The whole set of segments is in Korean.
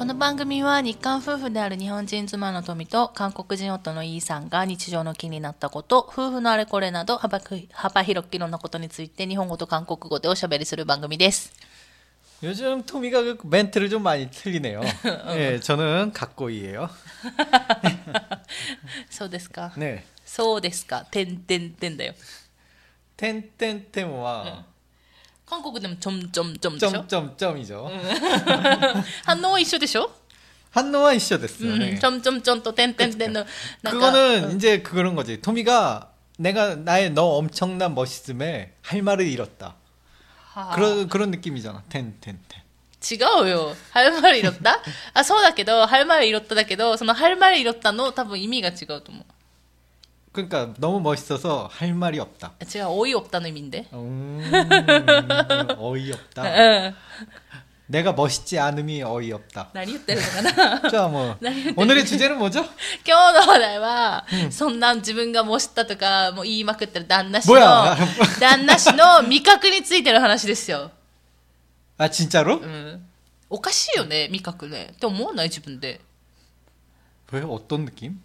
この番組は日韓夫婦である日本人妻の富と韓国人夫のイーさんが日常の気になったこと、夫婦のあれこれなど幅く幅広くいろんなことについて日本語と韓国語でおしゃべりする番組です。 요즘 토미가 그 멘트를 좀 많이 틀리네요. 예, 저는 각고이예요. そうですか。 네. そうですか。てんてんてんだよ。 텐텐텐와 韓国でもちょんちょんちょんでしょ 점점점이죠. 反応は一緒でしょ 한노와 이슈 됐어요. うん、 네. ちょんちょんちょんとてんてんてんの。なんか 그거는 이제 그런 거지. 토미가 내가 나의 너 엄청난 멋있음에 할 말을 잃었다. はあ 그런 그런 느낌이잖아. 텐텐텐. 違うよ。ハルマルイロッタあ、そうだけど、ハルマルイロッタだけど、そのハルマルイロッタの多分意味が違うと思う。 그러니까 너무 멋있어서 할 말이 없다. 違う、多いオプタの意味で。 음, 어이없다. うん。 내가 멋있지 않음이 어이없다. 何言ってるのかな 자, 뭐 나 이거 오늘의 주제는 뭐죠? 今日の話題は、そんな自分が模したとか、もう言いまくってる旦那氏の뭐야 、旦那氏の味覚についてる話ですよ。 아 진짜로? うん。おかしいよね、味覚ね。って思わない自分で。 왜 어떤 느낌?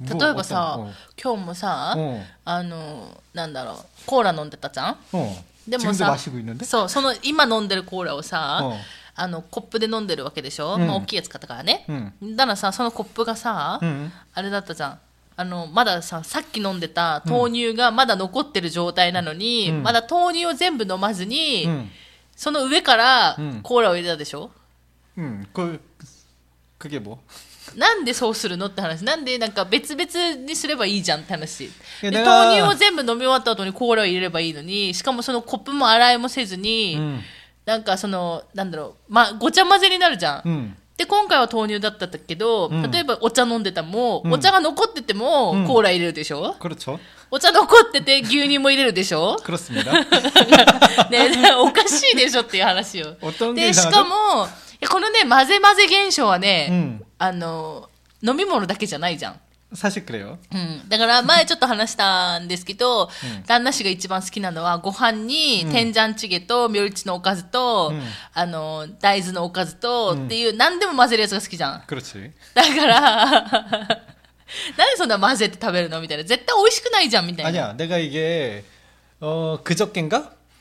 例えばさ、今日もさ、あのなんだろうコーラ飲んでたじゃん、でもさそうその今飲んでるコーラをさ、あのコップで飲んでるわけでしょ、うまあ、大きいやつ買ったからね、だからさそのコップがさ、あれだったじゃん。あのまだささっき飲んでた豆乳がまだ残ってる状態なのに、まだ豆乳を全部飲まずに、その上からコーラを入れたでしょ？うん、これ、かけぼなんでそうするのって話。なんでなんか別々にすればいいじゃんって話。豆乳を全部飲み終わった後にコーラを入れればいいのにしかもそのコップも洗いもせずに、うん、なんかそのなんだろう、ま、ごちゃ混ぜになるじゃん、うん。で、今回は豆乳だったけど、例えばお茶飲んでたも、うん、お茶が残ってても、コーラ入れるでしょ、うん、お茶残ってて牛乳も入れるでしょ？ね、おかしいでしょっていう話よ。で、しかも、やこのね、混ぜ混ぜ現象はね、 응, あの、飲み物だけじゃないじゃん。 사실 그래요. うん。だから前ちょっと話したんですけど、うん旦那氏が一番好きなのはご飯にうん天ジャンチゲとミョルチのおかずと、うんあの、大豆のおかずと、うんっていう何でも混ぜるやつが好きじゃん。 그렇지. だから、なんでそんな混ぜて食べるのみたいな。絶対美味しくないじゃんみたいな。 아니야, 내가 이게 어 그저께인가?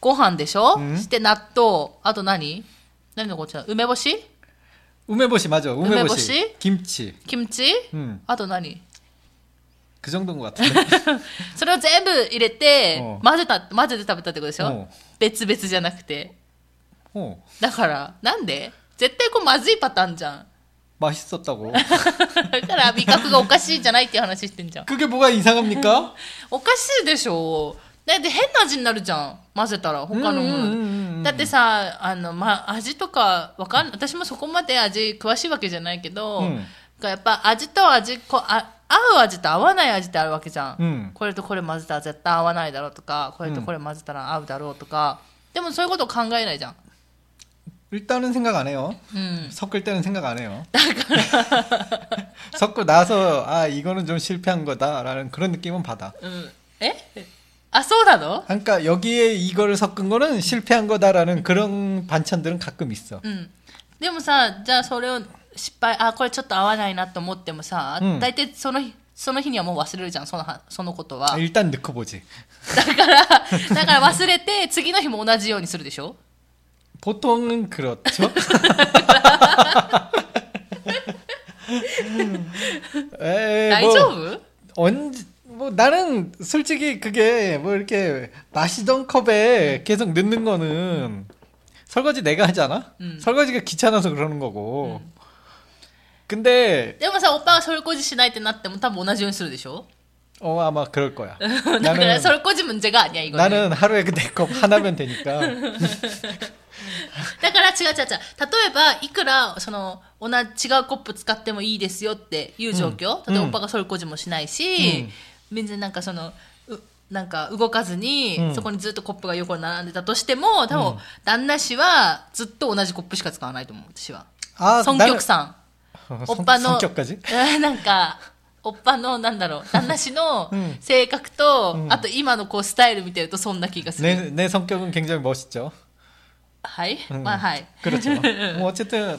ご飯でしょ、うんして納豆。あと何何のこっちゃ梅干し 우메보시 맞아, 우메보시. 우메보시? 김치. キムチ 음, あと何 그 정도인 것 같은데. それを全部入れてうん、混ぜた、混ぜて食べたってことでしょ、うん別々じゃなくて。 어, だから、なんで絶対これまずいパターンじゃん。 맛있었다고. だから味覚がおかしいじゃないっていう話してんじゃん。 그게 뭐가 이상합니까? おかしいでしょ だって変な味になるじゃん。混ぜたら、他のもうんうんうんうんの。だってさ、あの、ま、味とか、わかん、私もそこまで味詳しいわけじゃないけど、うんやっぱ味と味こあ、合う味と合わない味ってあるわけじゃん。うんこれとこれ混ぜたら絶対合わないだろうとか、これとこれ混ぜたら合うだろうとか、でもそういうこと考えないじゃん。 일단은 생각 안 해요. うん。 섞을 때는 생각 안 해요. 섞고 나서 아 이거는 좀 실패한 거다라는 그런 느낌은 받아. うん。 えあ、そうなの 그러니까 여기에 이거를 섞은 거는 실패한 거다라는 그런 반찬들은 가끔 있어. うん。でもさ、じゃあそれを失敗、あ、これちょっと合わないなと思ってもさ、うん大体その日、その日にはもう忘れるじゃん、そのはそのことは。 일단 넣고 보지. だから、だから忘れて、次の日も同じようにするでしょ 보통은 그렇죠. 에이, 大 뭐 丈夫 언제 뭐 나는 솔직히 그게 뭐 이렇게 마시던 컵에 계속 넣는 거는 설거지 내가 하잖아. 음. 설거지가 귀찮아서 그러는 거고. 근데 でもさ、おっぱがそれこじしないってなっても多分同じようにするでしょ 어 아마 그럴 거야. だから、それこじ문제가 아니야, 이거는. 나는 하루에 그 네 컵 하나면 되니까. だから違う違う違う。例えば、いくら、その、同じ違うコップ使ってもいいですよっていう状況。うん例えば、おっぱがそれこじもしないし、 別になんかその、うなんか動かずに、うんそこにずっとコップが横に並んでたとしても、多分、うん旦那氏はずっと同じコップしか使わないと思う、私は。 아, 尊極さん。 나는- おっぱの、 성격까지? えーなんか、おっぱの、なんだろう、旦那氏のうん性格と、うんあと今のこうスタイル見てるとそんな気がする。 내, 내 성격은 굉장히 멋있죠. はい、 음. まあはい。 그렇죠. 뭐 어쨌든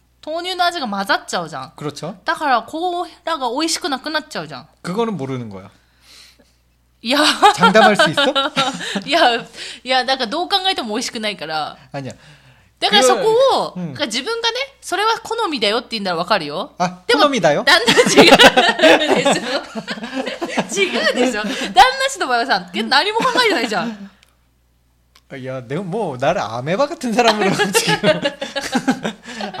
豆乳の味が混ざっちゃうじゃん。 그렇죠. だからコーラが美味しくなくなっちゃうじゃん。 그거는 모르는 거야. いや、 장담할 수 있어? いや、いや、だからどう考えても美味しくないから。 아니야. だからそこを、うんだから自分がね、それは好みだよって言うんならわかるよ。 아, でも 호놈이다요? 旦那違うでしょ違うでしょ旦那氏の場合はさ、け何も考えてないじゃん。 야, 내가 뭐 나를 아메바 같은 사람으로 지금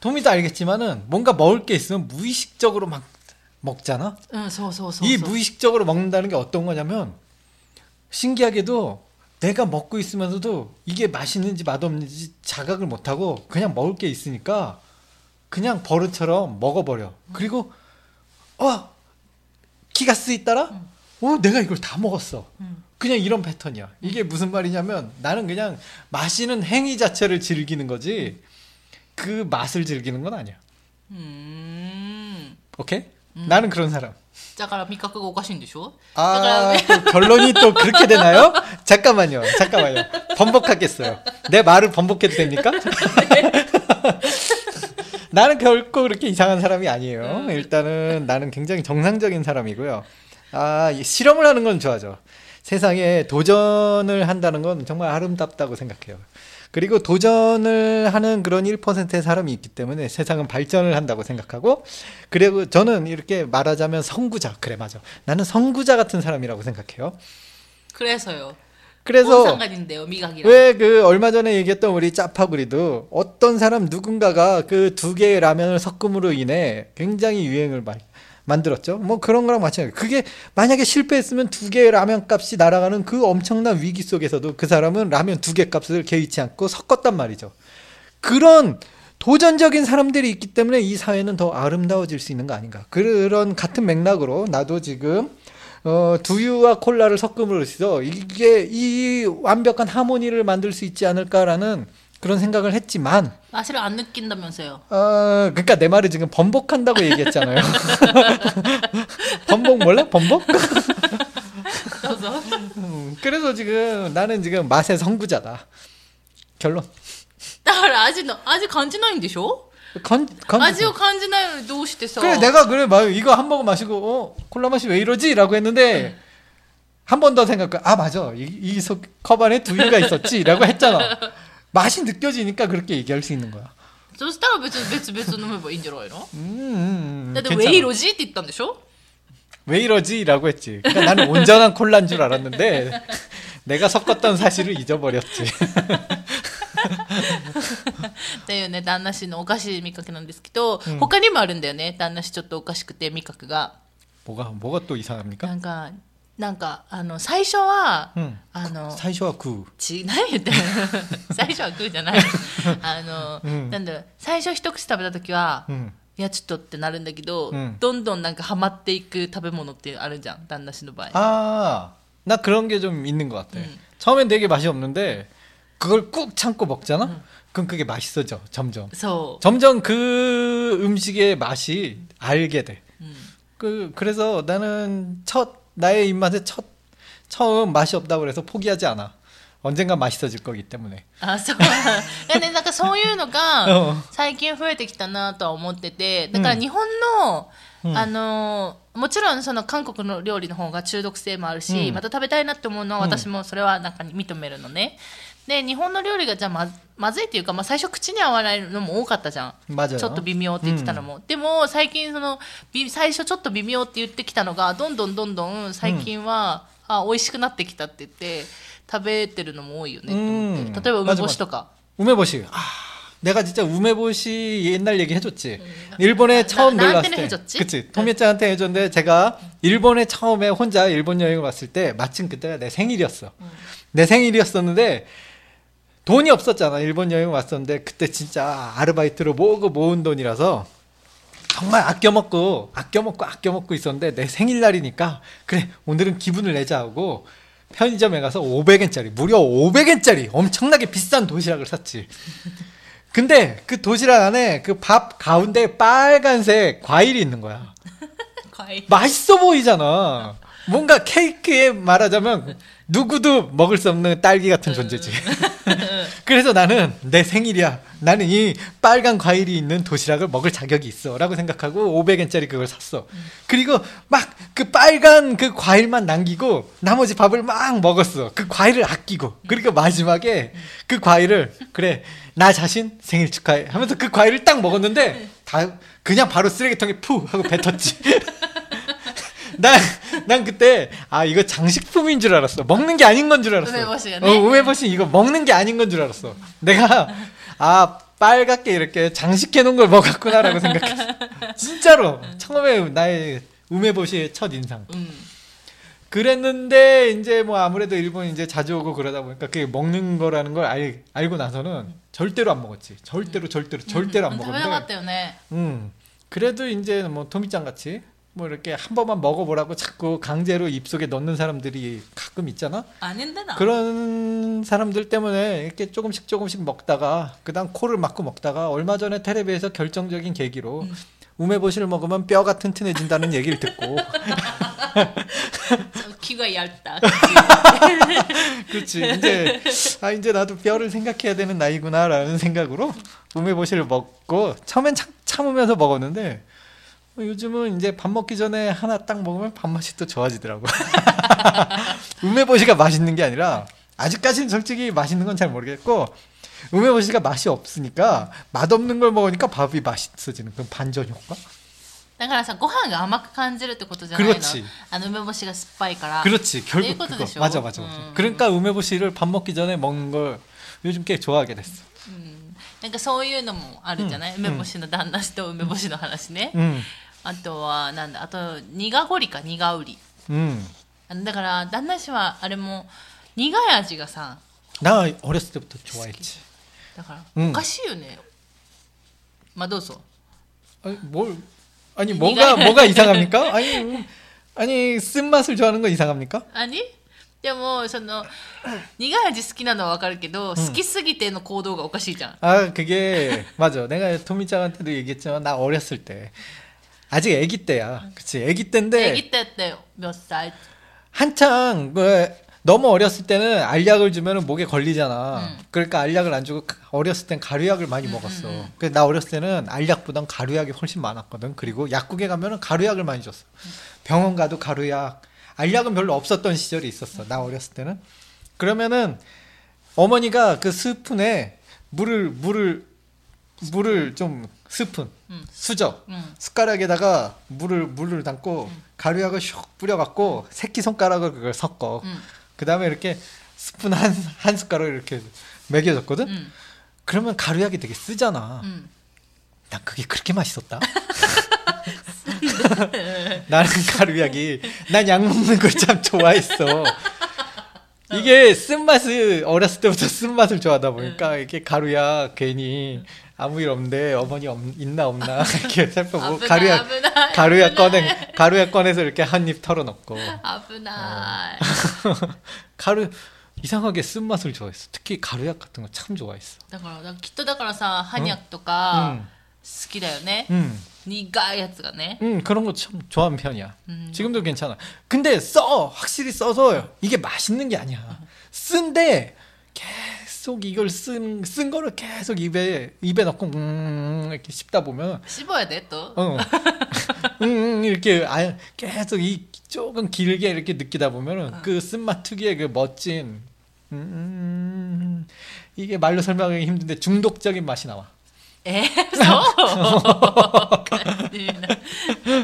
토미도 알겠지만은 뭔가 먹을 게 있으면 무의식적으로 막 먹잖아. 응, 서, 서, 서, 이 무의식적으로 먹는다는 게 어떤 거냐면 신기하게도 내가 먹고 있으면서도 이게 맛있는지 맛없는지 자각을 못하고 그냥 먹을 게 있으니까 그냥 버릇처럼 먹어버려. 그리고 어 기가 쓰이따라 어 내가 이걸 다 먹었어. 그냥 이런 패턴이야. 이게 무슨 말이냐면 나는 그냥 마시는 행위 자체를 즐기는 거지. 그 맛을 즐기는 건 아니야. うーん。 오케이? 나는 그런 사람. だから味覚がおかしいんでしょ 아, 또 결론이 또 그렇게 되나요? 잠깐만요. 잠깐만요. 번복하겠어요. 내 말을 번복해도 됩니까? 나는 결코 그렇게 이상한 사람이 아니에요. 일단은 나는 굉장히 정상적인 사람이고요. 아, 이 실험을 하는 건 좋아하죠. 세상에 도전을 한다는 건 정말 아름답다고 생각해요. 그리고 도전을 하는 그런 1%의 사람이 있기 때문에 세상은 발전을 한다고 생각하고 그리고 저는 이렇게 말하자면 선구자 그래 맞아 나는 선구자 같은 사람이라고 생각해요. 그래서요. 그래서 상관인데요 미각이랑 왜 그 얼마 전에 얘기했던 우리 짜파구리도 어떤 사람 누군가가 그 두 개의 라면을 섞음으로 인해 굉장히 유행을 많이 만들었죠. 뭐 그런 거랑 마찬가지. 그게 만약에 실패했으면 두 개의 라면 값이 날아가는 그 엄청난 위기 속에서도 그 사람은 라면 두 개 값을 개의치 않고 섞었단 말이죠. 그런 도전적인 사람들이 있기 때문에 이 사회는 더 아름다워질 수 있는 거 아닌가. 그런 같은 맥락으로 나도 지금 어, 두유와 콜라를 섞음으로써 이게 이 완벽한 하모니를 만들 수 있지 않을까라는 그런 생각을 했지만 맛을 안 느낀다면서요. 어, 그러니까 내 말을 지금 번복한다고 얘기했잖아요. 번복 몰라? 번복? 음, 그래서 지금 나는 지금 맛의 선구자다. 결론. 아직 아직 간지나인 데쇼? 간, 간, 아직 간지나인 노시대서. 그래 내가 그래 마, 이거 한 모금 마시고 어 콜라 맛이 왜 이러지라고 했는데 응. 한번 더 생각. 아 맞아 이, 이 컵 안에 두유가 있었지라고 했잖아. 맛이 느껴지니까 그렇게 얘기할 수 있는 거야 そしたら別に別々飲めばいいんじゃないの 음, 음, 음, だって、ウ 괜찮아. ェイロジーって言ったんでしょ 왜 이러지라고 했지 그러니까 나는 온전한 콜라인 줄 알았는데 내가 섞었던 사실을 잊어버렸지 っていうね、旦那氏のおかしい味覚なんですけど、うん他にもあるんだよね。旦那氏ちょっとおかしくて味覚が。 뭐가 뭐가 또 이상합니까 なんか、 なんか、あの、最初は、 음. あの、 사이쇼와 구 ち、何言ってんの最初は食うじゃない。あの、うんなんだろう、最初一口食べた時は、 음. いや、ちょっとってなるんだけど、うんどんどんなんかハマっていく食べ物ってあるじゃん、旦那氏の場合。 아, 나 그런 게 좀 있는 것 같아. 음. 처음엔 되게 맛이 없는데 그걸 꾹 참고 먹잖아. 음. 그럼 그게 맛있어져 점점. そ 점점 그 음식의 맛이 알게 돼. う、うん、 그 그래서 나는 첫 나의 입맛에 첫 처음 맛이 없다고 그래서 포기하지 않아. 언젠가 맛있어질 거기 때문에. あそういやねなんかそういうのがうん最近増えてきたなとは思っててだから日本の、うんあのもちろんその韓国の料理の方が中毒性もあるし、うんまた食べたいなって思うのは私もそれはなんか認めるのねで日本の料理がじゃあま まずいっていうか、まあ、最初口に合わないのも多かったじゃん 맞아요. ちょっと微妙って言ってたのも、でも最近そのび最初ちょっと微妙って言ってきたのがどんどんどんどん最近は、あ美味しくなってきたって言って食べてるのも多いよねって思って、うん例えば梅干しとか 우메보시. 아, 내가 진짜 우메보시 옛날 얘기 해줬지. 일본에 처음 나- 놀러 나한테는 갔을 때. 해줬지? 그치. 토미짱한테 해줬는데 제가 일본에 처음에 혼자 일본 여행을 왔을 때 마침 그때가 내 생일이었어. 내 생일이었었는데 돈이 없었잖아. 일본 여행 왔었는데 그때 진짜 아르바이트로 모으고 모은 돈이라서 정말 아껴 먹고 아껴 먹고 아껴 먹고 있었는데 내 생일날이니까 그래 오늘은 기분을 내자 하고 편의점에 가서 500엔짜리 무려 500엔짜리 엄청나게 비싼 도시락을 샀지. 근데 그 도시락 안에 그 밥 가운데 빨간색 과일이 있는 거야. かい 맛있어 보이잖아. 뭔가 케이크에 말하자면 누구도 먹을 수 없는 딸기 같은 존재지. 그래서 나는 내 생일이야. 나는 이 빨간 과일이 있는 도시락을 먹을 자격이 있어. 라고 생각하고 500엔짜리 그걸 샀어. 그리고 막 그 빨간 그 과일만 남기고 나머지 밥을 막 먹었어. 그 과일을 아끼고. 그리고 마지막에 그 과일을 그래. 나 자신 생일 축하해. 하면서 그 과일을 딱 먹었는데 다 그냥 바로 쓰레기통에 푸 하고 뱉었지. 난, 난 그때, 아, 이거 장식품인 줄 알았어. 먹는 게 아닌 건 줄 알았어. 우메버시. 어, 우메버시 이거 먹는 게 아닌 건 줄 알았어. 내가, 아, 빨갛게 이렇게 장식해 놓은 걸 먹었구나라고 생각했어. 진짜로. 처음에 나의 우메보시의 첫 인상. 음. 그랬는데 이제 뭐 아무래도 일본 이제 자주 오고 그러다 보니까 그게 먹는 거라는 걸 알, 알고 나서는 절대로 안 먹었지. 절대로 절대로 절대로 안 먹었는데. 음. 그래도 이제 뭐 토미짱 같이 뭐 이렇게 한 번만 먹어보라고 자꾸 강제로 입속에 넣는 사람들이 가끔 있잖아. 아닌데 나. 그런 사람들 때문에 이렇게 조금씩 조금씩 먹다가 그다음 코를 막고 먹다가 얼마 전에 테레비에서 결정적인 계기로 음. 우메보시를 먹으면 뼈가 튼튼해진다는 얘기를 듣고 귀가 얇다. 그렇지. 이제 아 이제 나도 뼈를 생각해야 되는 나이구나라는 생각으로 우메보시를 먹고 처음엔 참, 참으면서 먹었는데 요즘은 이제 밥 먹기 전에 하나 딱 먹으면 밥맛이 또 좋아지더라고. 우메보시가 맛있는 게 아니라 아직까지는 솔직히 맛있는 건 잘 모르겠고 우메보시가 맛이 없으니까 맛없는 걸 먹으니까 밥이 맛있어지는 그런 반전 효과? だからさご飯が甘く感じるってことじゃないの 그렇지 あの梅干しが酸っぱいから 그렇지 결국 이것도 그거 되죠. 맞아 맞아 맞아. 음. 그러니까 우메보시를 밥 먹기 전에 먹는 걸 요즘 꽤 좋아하게 됐어. うんなんかそういうのもあるじゃない、うん梅干しの旦那氏と梅干しの話ね、 음, あとはなんだあと苦ごりか苦売り 음. あのだから旦那氏はあれも苦い味がさ 나 어렸을 때부터 좋아했지. だからうんおかしいよね、まあどうぞ 아니 뭘 아니 네가 뭐가 뭐가 이상합니까? 아니 음, 아니 쓴 맛을 좋아하는 건 이상합니까? 何でもその苦い味好きなのはわかるけど、好きすぎての行動がおかしいじゃん 아 그게 맞아. 내가 토미짱한테도 얘기했지만 나 어렸을 때 아직 아기 때야. 그치. 아기 때인데. 아기 때 때 몇 살? 한창 그 너무 어렸을 때는 알약을 주면 목에 걸리잖아. 음. 그러니까 알약을 안 주고 어렸을 땐 가루약을 많이 음, 먹었어. 음, 음. 그나 어렸을 때는 알약보단 가루약이 훨씬 많았거든. 그리고 약국에 가면은 가루약을 많이 줬어. 병원 가도 가루약. 알약은 별로 없었던 시절이 있었어. 나 어렸을 때는. 그러면은 어머니가 그 스푼에 물을 물을 물을 좀 스푼 음. 수저 음. 숟가락에다가 물을 물을 담고 가루약을 슉 뿌려갖고 새끼 손가락을 그걸 섞어. 음. 그 다음에 이렇게 스푼 한, 한 숟가락을 이렇게 먹여줬거든? 음. 그러면 가루약이 되게 쓰잖아. 음. 난 그게 그렇게 맛있었다. 나는 가루약이, 난 약 먹는 걸 참 좋아했어. 이게 쓴맛을, 어렸을 때부터 쓴맛을 좋아하다 보니까 이게 가루약 괜히 아무 일 없는데 어머니 없, 있나 없나 이렇게 살펴보고 危ない 뭐 가루약, 危ない 가루약 危ない 꺼내, 가루약 꺼내서 이렇게 한 입 털어놓고. 危ない、 가루 이상하게 쓴맛을 좋아했어. 특히 가루약 같은 거 참 좋아했어. だからだからきっとだからさハニャクとか好きだよね、 음, 니가 야츠가 네. 음 그런 거 참 좋아하는 편이야. 음. 지금도 괜찮아. 근데 써 확실히 써서 이게 맛있는 게 아니야. 쓴데 계속 이걸 쓴, 쓴 거를 계속 입에 입에 넣고 음, 음 이렇게 씹다 보면 씹어야 돼 또. 어. 음, 음 이렇게 아 계속 이 조금 길게 이렇게 느끼다 보면은 어. 그 쓴맛 특유의 그 멋진 음, 음, 음 이게 말로 설명하기 힘든데 중독적인 맛이 나와. えー、そう感じな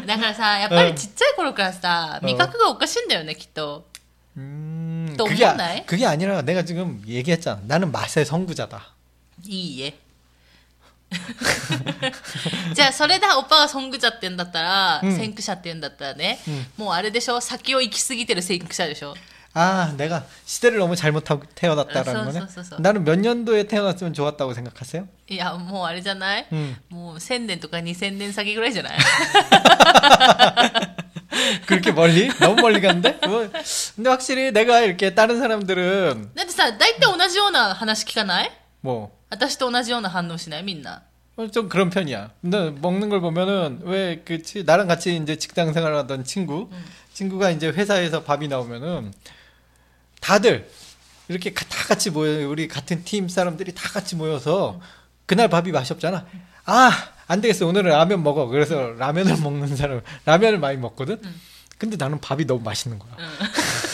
だからさやっぱりちっちゃい頃からさ、うん味覚がおかしいんだよねきっと 음, 또 그게, 아- 없나요? 그게 아니라 내가 지금 얘기했잖아. 나는 맛의 선구자다. いいえじゃあそれでオッパがソングジャって言うんだったら、うん先駆者って言うんだったらね、うんもうあれでしょ先を行き過ぎてる先駆者でしょ 아, 내가 시대를 너무 잘못하고 태어났다라는 어, 거네. 써, 써, 써. 나는 몇 년도에 태어났으면 좋았다고 생각하세요? いやもうあれじゃない、 음. もう1000年とか2000年先ぐらいじゃない 그렇게 멀리? 너무 멀리 갔는데? 뭐, 근데 확실히 내가 이렇게 다른 사람들은 だってさ大体同じような話聞かない 뭐 私と同じような反応しないみんな 어, 좀 그런 편이야. 근데 먹는 걸 보면은 왜 그치 나랑 같이 이제 직장 생활하던 친구 친구가 이제 회사에서 밥이 나오면은 다들 이렇게 다 같이 모여 우리 같은 팀 사람들이 다 같이 모여서 그날 밥이 맛이 없잖아. 아, 안 되겠어. 오늘은 라면 먹어. 그래서 라면을 먹는 사람 라면을 많이 먹거든. 근데 나는 밥이 너무 맛있는 거야.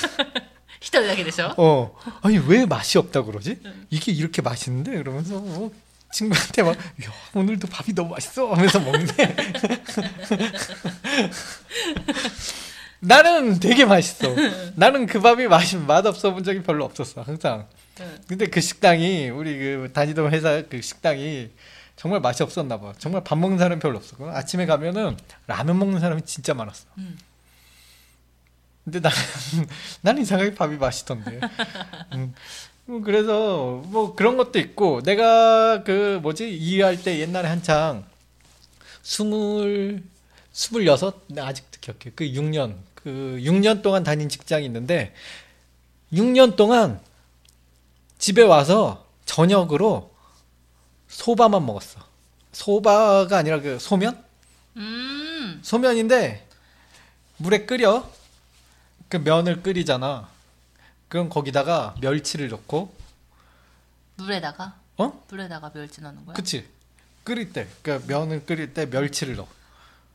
히터하게 돼서. 어. 아니 왜 맛이 없다 그러지? 이게 이렇게 맛있는데 그러면서 뭐 친구한테 막 야, 오늘도 밥이 너무 맛있어 하면서 먹네. 나는 되게 맛있어. 나는 그 밥이 맛이 맛없어 본 적이 별로 없었어 항상. 네. 근데 그 식당이 우리 그 다니던 회사 그 식당이 정말 맛이 없었나 봐. 정말 밥 먹는 사람이 별로 없었고 아침에 가면은 라면 먹는 사람이 진짜 많았어. 음. 근데 나는 나는 이상하게 밥이 맛있던데. 음. 뭐 그래서 뭐 그런 것도 있고 내가 그 뭐지 이해할 때 옛날에 한창 스물 스물여섯 아직도 기억해 그 6년 그 6년 동안 다닌 직장이 있는데 6년 동안 집에 와서 저녁으로 소바만 먹었어. 소바가 아니라 그 소면? 음. 소면인데 물에 끓여. 그 면을 끓이잖아. 그럼 거기다가 멸치를 넣고 물에다가 어? 물에다가 멸치 넣는 거야? 그치. 끓일 때그 면을 끓일 때 멸치를 넣어.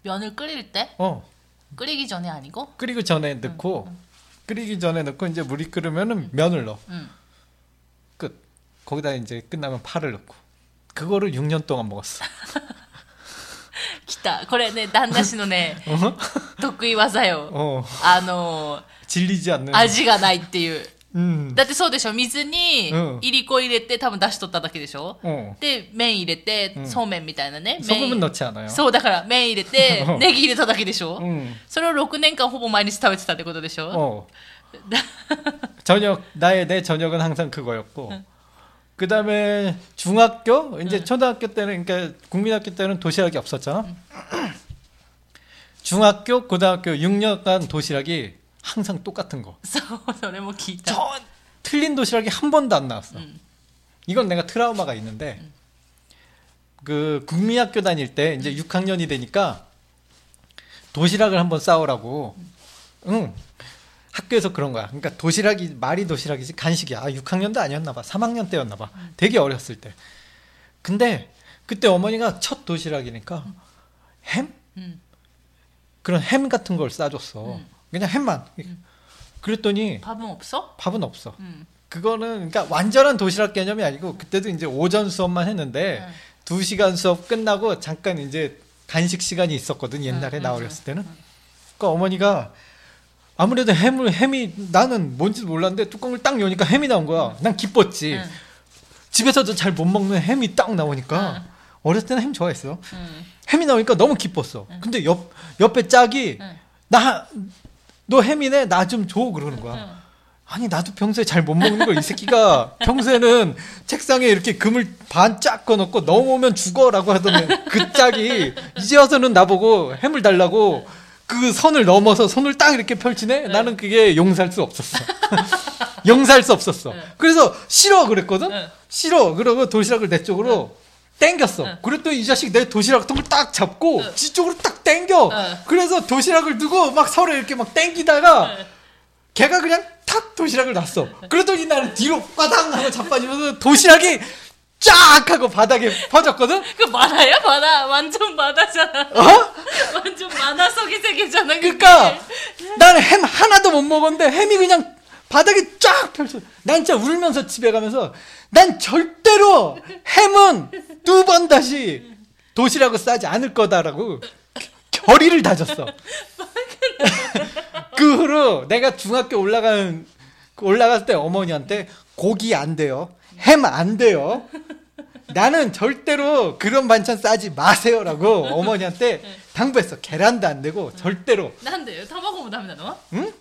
면을 끓일 때? 어. 끓이기 전에 아니고? 끓이기 전에 넣고 끓이기 전에 넣고 이제 물이 끓으면은 면을 넣어. うん。 끝. 거기다 이제 끝나면 파를 넣고. 그거를 6년 동안 먹었어. 来た。これね、旦那氏のね、 어? 得意技よ。 어, あの 질리지 않는. ー、味がないっていう。 음. だってそうでしょ水にうん、いりこ入れて多分出しとっただけでしょ 어. で、麺入れてう、んそうめんみたいなね。 소금은 麺 넣지 않아요. そう、だから麺入れてう、んネギ入れただけでしょ 음. それを6年間ほぼ毎日食べてたってことでしょ 어. 저녁 나의 내 저녁은 항상 그거였고. 그다음에 중학교 이제 초등학교 때는 그러니까 국민학교 때는 도시락이 없었잖아. 중학교 고등학교 6년간 도시락이 항상 똑같은 거. 전 틀린 도시락이 한 번도 안 나왔어. 음. 이건 내가 트라우마가 있는데 음. 그 국민학교 다닐 때 이제 음. 6학년이 되니까 도시락을 한번 싸오라고. 응. 학교에서 그런 거야. 그러니까 도시락이 말이 도시락이지 간식이야. 아, 6학년도 아니었나 봐. 3학년 때였나 봐. 되게 어렸을 때. 근데 그때 어머니가 첫 도시락이니까 햄? 그런 햄 같은 걸 싸줬어. 그냥 햄만. 음. 그랬더니 밥은 없어? 밥은 없어. 음. 그거는 그러니까 완전한 도시락 개념이 아니고 그때도 이제 오전 수업만 했는데 네. 두 시간 수업 끝나고 잠깐 이제 간식 시간이 있었거든 네, 옛날에 나 어렸을 때는. 네. 그러니까 어머니가 아무래도 햄을 햄이 나는 뭔지도 몰랐는데 뚜껑을 딱 여니까 햄이 나온 거야. 난 기뻤지. 집에서도 잘 못 먹는 햄이 딱 나오니까 응. 어렸을 때는 햄 좋아했어. 응. 햄이 나오니까 너무 기뻤어. 응. 근데 옆 옆에 짝이 나 너 햄이네 나 좀 줘 그러는 거야。 아니 나도 평소에 잘 못 먹는 걸 이 새끼가 평소에는 책상에 이렇게 금을 반 쫙 꺼놓고 넘어오면 죽어라고 하던 그 짝이 이제 와서는 나보고 햄을 달라고 그 선을 넘어서 손을 딱 이렇게 펼치네 나는 그게 용서할 수 없었어 용서할 수 없었어. 응. 그래서 싫어 그랬거든. 응. 싫어. 그러고 도시락을 내 쪽으로 땡겼어. 응. 그랬더니 이 자식 내 도시락 통을 딱 잡고 응. 지 쪽으로 딱 땡겨. 응. 그래서 도시락을 두고 막 서로 이렇게 막 땡기다가 응. 걔가 그냥 탁 도시락을 놨어. 그러더니 나는 뒤로 빠당 하고 자빠지면서 도시락이 쫙 하고 바닥에 퍼졌거든. 그 만화야 만화 완전 만화잖아. 어? 완전 만화 속의 세계잖아. 그게. 그러니까 나는 햄 하나도 못 먹었는데 햄이 그냥 바닥에 쫙 펼쳐. 난 진짜 울면서 집에 가면서 난 절대로 햄은 두 번 다시 도시락을 싸지 않을 거다라고 결의를 다졌어. 그 후로 내가 중학교 올라가는 올라갔을 때 어머니한테 고기 안 돼요. 햄 안 돼요. 나는 절대로 그런 반찬 싸지 마세요라고 어머니한테 당부했어. 계란도 안 되고 절대로. 난 돼요. 타먹으면 답니다, 너. 응?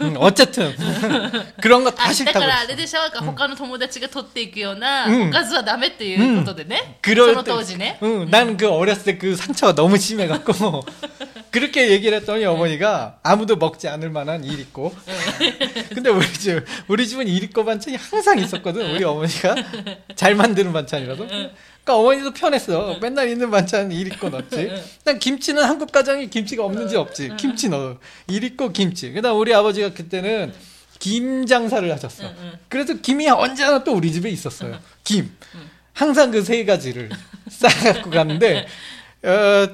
の 음, 어쨌든 그런 거 다 あだ 싫다고 からあ 그랬어. れでしょなんか他の友達が取っていくようなうんおかずはダメっていうことでね、そ 그럴 の 때, 当時ね 응, 나는 그 어렸을 때 그 상처가 너무 심해갖고 그렇게 얘기를 했더니 어머니가 아무도 먹지 않을 만한 일 있고 근데 우리 집 우리 집은 일 있고 반찬이 항상 있었거든 우리 어머니가 잘 만드는 반찬이라도 그러니까 어머니도 편했어. 맨날 있는 반찬 일 있고 넣지. 난 김치는 한국 가정에 김치가 없는지 없지. 김치 넣어. 일 있고 김치. 그다음 우리 아버지가 그때는 김 장사를 하셨어. 그래서 김이 언제나 또 우리 집에 있었어요. 김. 항상 그 세 가지를 싸갖고 갔는데 어,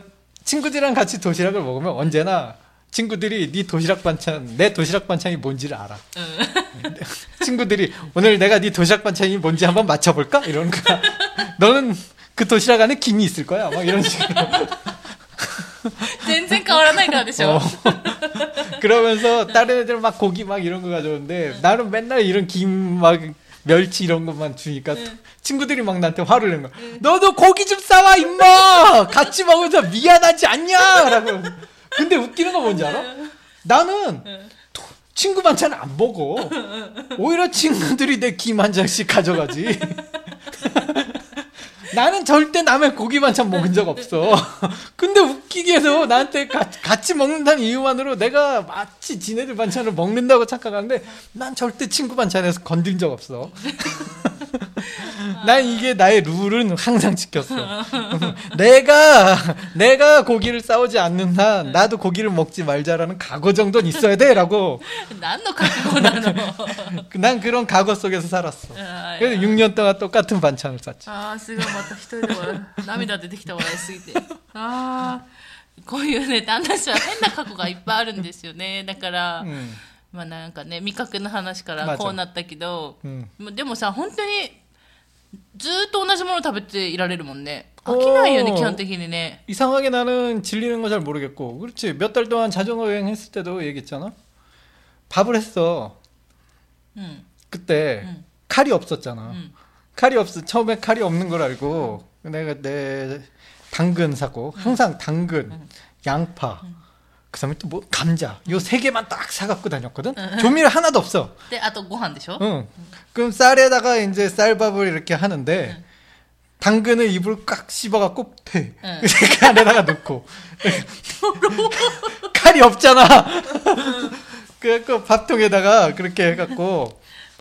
친구들이랑 같이 도시락을 먹으면 언제나 친구들이 네 도시락 반찬 내 도시락 반찬이 뭔지를 알아. 친구들이 오늘 내가 네 도시락 반찬이 뭔지 한번 맞춰볼까 이러는 거야. 너는 그 도시락 안에 김이 있을 거야. 막 이런 식으로. 全然変わらないからでしょ、 어. 그러면서 다른 애들 막 고기 막 이런 거 가져오는데 나는 맨날 이런 김 막 멸치 이런 것만 주니까 친구들이 막 나한테 화를 낸 거야. 너도 고기 좀 싸와 임마. 같이 먹으면서 미안하지 않냐라고. 근데 웃기는 거 뭔지 알아? 나는 도- 친구 반찬 안 먹어. 오히려 친구들이 내 김 한 장씩 가져가지. 나는 절대 남의 고기 반찬 먹은 적 없어. 근데 웃기게도 나한테 가, 같이 먹는다는 이유만으로 내가 마치 지네들 반찬을 먹는다고 착각하는데 난 절대 친구 반찬에서 건드린 적 없어. 난 이게 나의 룰은 항상 지켰어. 내가 내가 고기를 싸우지 않는 한 나도 고기를 먹지 말자라는 각오 정도는 있어야 돼라고. 난너 각오 나는. 난 그런 각오 속에서 살았어. 아, 그래서 6년 동안 똑같은 반찬을 쌌지. 아, 지금 いまた一人で笑う涙出てきた笑いすぎてああこういうね旦那氏は変な過去がいっぱいあるんですよねだから、 음, まあなんかね味覚の話かまあらこうなったけど、 음. でもさ本当にずーっと同じもの食べていられるもんね飽きないよねおー基本的にね 이상하게 나는 질리는 거 잘 모르겠고 그렇지 몇 달 동안 자전거 여행 했을 때도 얘기했잖아 밥을 했어 うん 그때 음. 칼이 없었잖아 음. 칼이 없어. 처음에 칼이 없는 걸 알고 내가 내 당근 사고 항상 당근, 양파. 그다음에 또 뭐 감자 요 세 개만 딱 사갖고 다녔거든. 조미료 하나도 없어. 네, 아또 고한 되죠. 응. 그럼 쌀에다가 이제 쌀밥을 이렇게 하는데 당근을 입을 꽉 씹어갖고 대. 응. 안에다가 넣고. 칼이 없잖아. 그래갖고 밥통에다가 그렇게 해갖고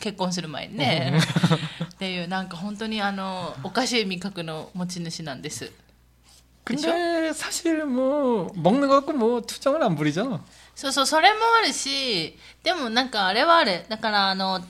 ん結婚する前にねっていうなんか本当にあのおかしい味覚の持ち主なんです 근데 사실 뭐 먹는 거 갖고 뭐 투정을 안 부리잖아. そうそうそれもあるしでもなんかあれはあれだからあの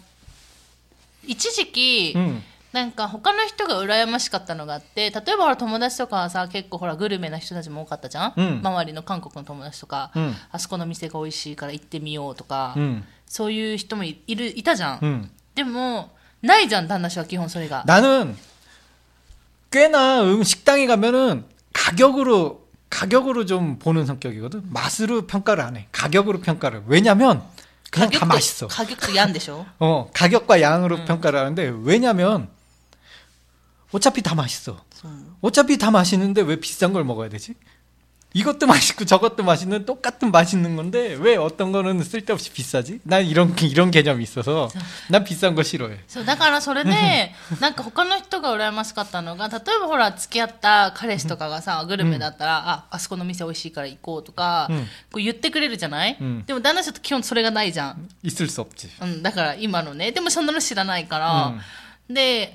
一時期、 응. なんか他の人が羨ましかったのがあって例えばほら友達とかはさ結構ほらグルメな人たちも多かったじゃん、うん周りの韓国の友達とか、うんあそこの店が美味しいから行ってみようとか、 응. そういう人もいいるいたじゃん、 응. でもないじゃん旦那氏は基本それが 나는 꽤나 음 식당에 가면은 가격으로 가격으로 좀 보는 성격이거든. 맛으로 평가를 안 해. 가격으로 평가를. 왜냐면 그냥 다 가격도- 맛있어. 가격도 얀でしょ 어, 가격과 양으로 평가를 하는데 왜냐면 어차피 다 맛있어. 어차피 다 맛있는데 왜 비싼 걸 먹어야 되지? 이것도 맛있고 저것도 맛있는 똑같은 맛있는 건데 왜 어떤 거는 쓸데없이 비싸지? 난 이런 이런 개념이 있어서 난 비싼 거 싫어해. そうだからそれでなんか他の人が羨ましかったのが例えばほら付き合った彼氏とかがさグルメだったら、ああそこの店美味しいから行こうとか、うんこう言ってくれるじゃない、うんでも旦那さんと基本それがないじゃん、 있을 수 없지. うん、だから今のねでもそんなの知らないから、で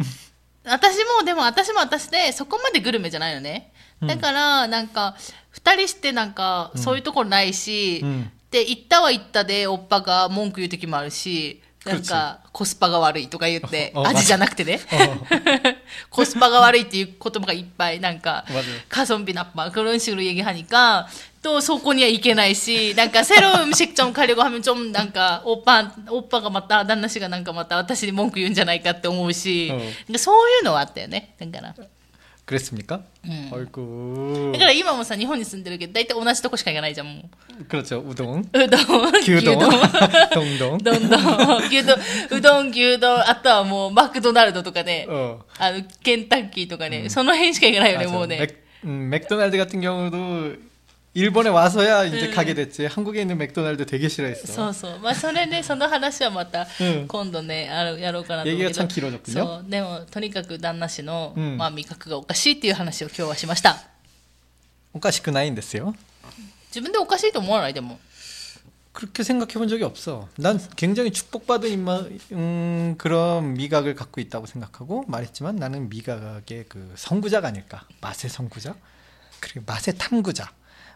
私もでも私も私でそこまでグルメじゃないのね だからなんか2人してなんかそういうところないし、うんで行ったは行ったでおっぱが文句言う時もあるしなんかコスパが悪いとか言ってああ味じゃなくてねコスパが悪いっていう言葉がいっぱいなんか 맞아요. 가성비 나빠 그런 식으로 얘기하니까 또 소코니야 이케나이 시 뭔가 새로운 음식점 가려고 하면 좀 뭔가 오빠 오빠가 맞다 난나 씨가 뭔가 맞다 私に文句言うんじゃないかって思うし 어. 그러니까 そういうのはあったよねだから 그랬습니까? 음. 아이고. だから今もさ日本に住んでるけど大体同じとこしか行かないじゃんも 그렇죠. 우동, ううどん 규동, 牛丼 동동. どんどん牛丼うどん牛丼あとはもうマクドナルドとかね 어. あのケンタッキーとかね、その辺しか行かないよね 맞아. もうね 맥, 음, 맥도날드 같은 경우도 일본에 와서야 이제 가게 됐지. 한국에 있는 맥도날드 되게 싫어했어. そうそう。まあ、それで、その話はまたうん、今度ね、あるやろうかなと思うけど。 얘기가 참 길어졌군요. そう。でも、とにかく旦那氏の、うんまあ、味覚がおかしいっていう話を今日はしました。 오까시크 나인데스요. 自分でおかしいと思わないでも。 그렇게 생각해 본 적이 없어. 난 굉장히 축복받은 입맛, 음, 그런 미각을 갖고 있다고 생각하고 말했지만 나는 미각의 그 선구자가 아닐까. 맛의 선구자? 그리고 맛의 탐구자,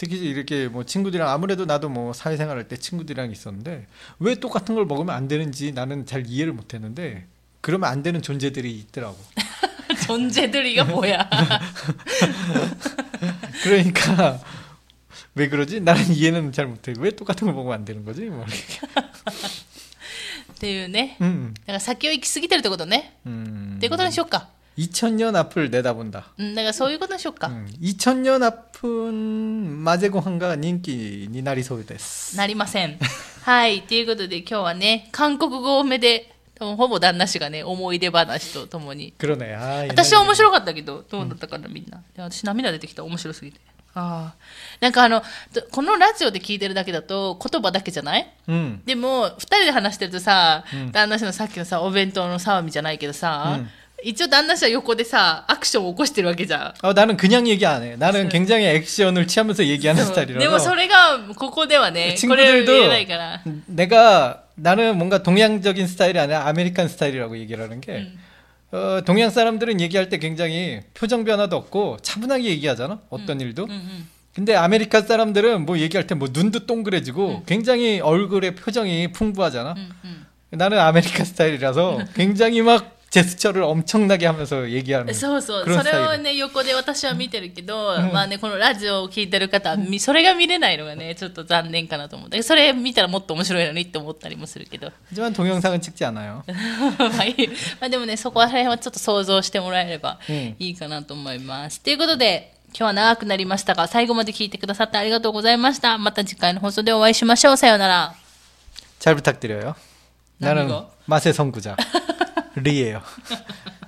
특히 이렇게 뭐 친구들이랑 아무래도 나도 뭐 사회생활 할 때 친구들이랑 있었는데 왜 똑같은 걸 먹으면 안 되는지 나는 잘 이해를 못 했는데 그러면 안 되는 존재들이 있더라고. 존재들이가 뭐야. 그러니까 왜 그러지? 나는 이해는 잘 못해. 왜 똑같은 걸 먹으면 안 되는 거지? 뭐 이렇게. っていうね。 음, だから先を行き過ぎてるってことね。 음. っていうことにしよっか。 2000년 앞을 내다본다. うん、だからそういうことにしよっか。 음, 2000년 앞은 마제고항가 인기 니나리 소유 です.なりません。はい。ということで今日はね、韓国語多めで、ほぼ旦那氏がね、思い出話とともに。 그러네. 아, 私は面白かったけど、どうだったかな、みんな。で私涙出てきた。面白すぎて。ああ。なんかあの、とこのラジオで聞いてるだけだと言葉だけじゃない 음. でも、二人で話してるとさ、うん旦那氏のさっきのさ、お弁当の騒ぎじゃないけどさ、うん 一応旦那氏は横でさ、アクションを起こしてるわけじゃん。 어, 나는 그냥 얘기 안 해. 나는 굉장히 액션을 취하면서 얘기하는 そう 스타일이라서. でもそれが、ここではね、これ 친구들도 言えないから。 내가 나는 뭔가 동양적인 스타일이 아니라 아메리칸 스타일이라고 얘기를 하는 게 어, 동양 사람들은 얘기할 때 굉장히 표정 변화도 없고 차분하게 얘기하잖아. 어떤 일도. うんうん。 근데 아메리칸 사람들은 뭐 얘기할 때 뭐 눈도 동그래지고 굉장히 얼굴에 표정이 풍부하잖아. うんうん。 나는 아메리칸 스타일이라서 굉장히 막 제스처를 엄청나게 하면서 얘기하는 そうそう。 그런 それを 스타일. ね、横で私は見てるけど、まあね、このラジオを聞いてる方は、みそれが見れないのがね、ちょっと残念かなと思って。それ見たらもっと面白いのにって思ったりもするけど。 하지만 동영상은 찍지 않아요. まあいいまあでもね、そこら辺はちょっと想像してもらえればうんいいかなと思います。ということで、今日は長くなりましたが、最後まで聞いてくださってありがとうございました。また次回の放送でお会いしましょう。さようなら。 잘 부탁드려요. 나는 나는 맛의 선구자 리예요.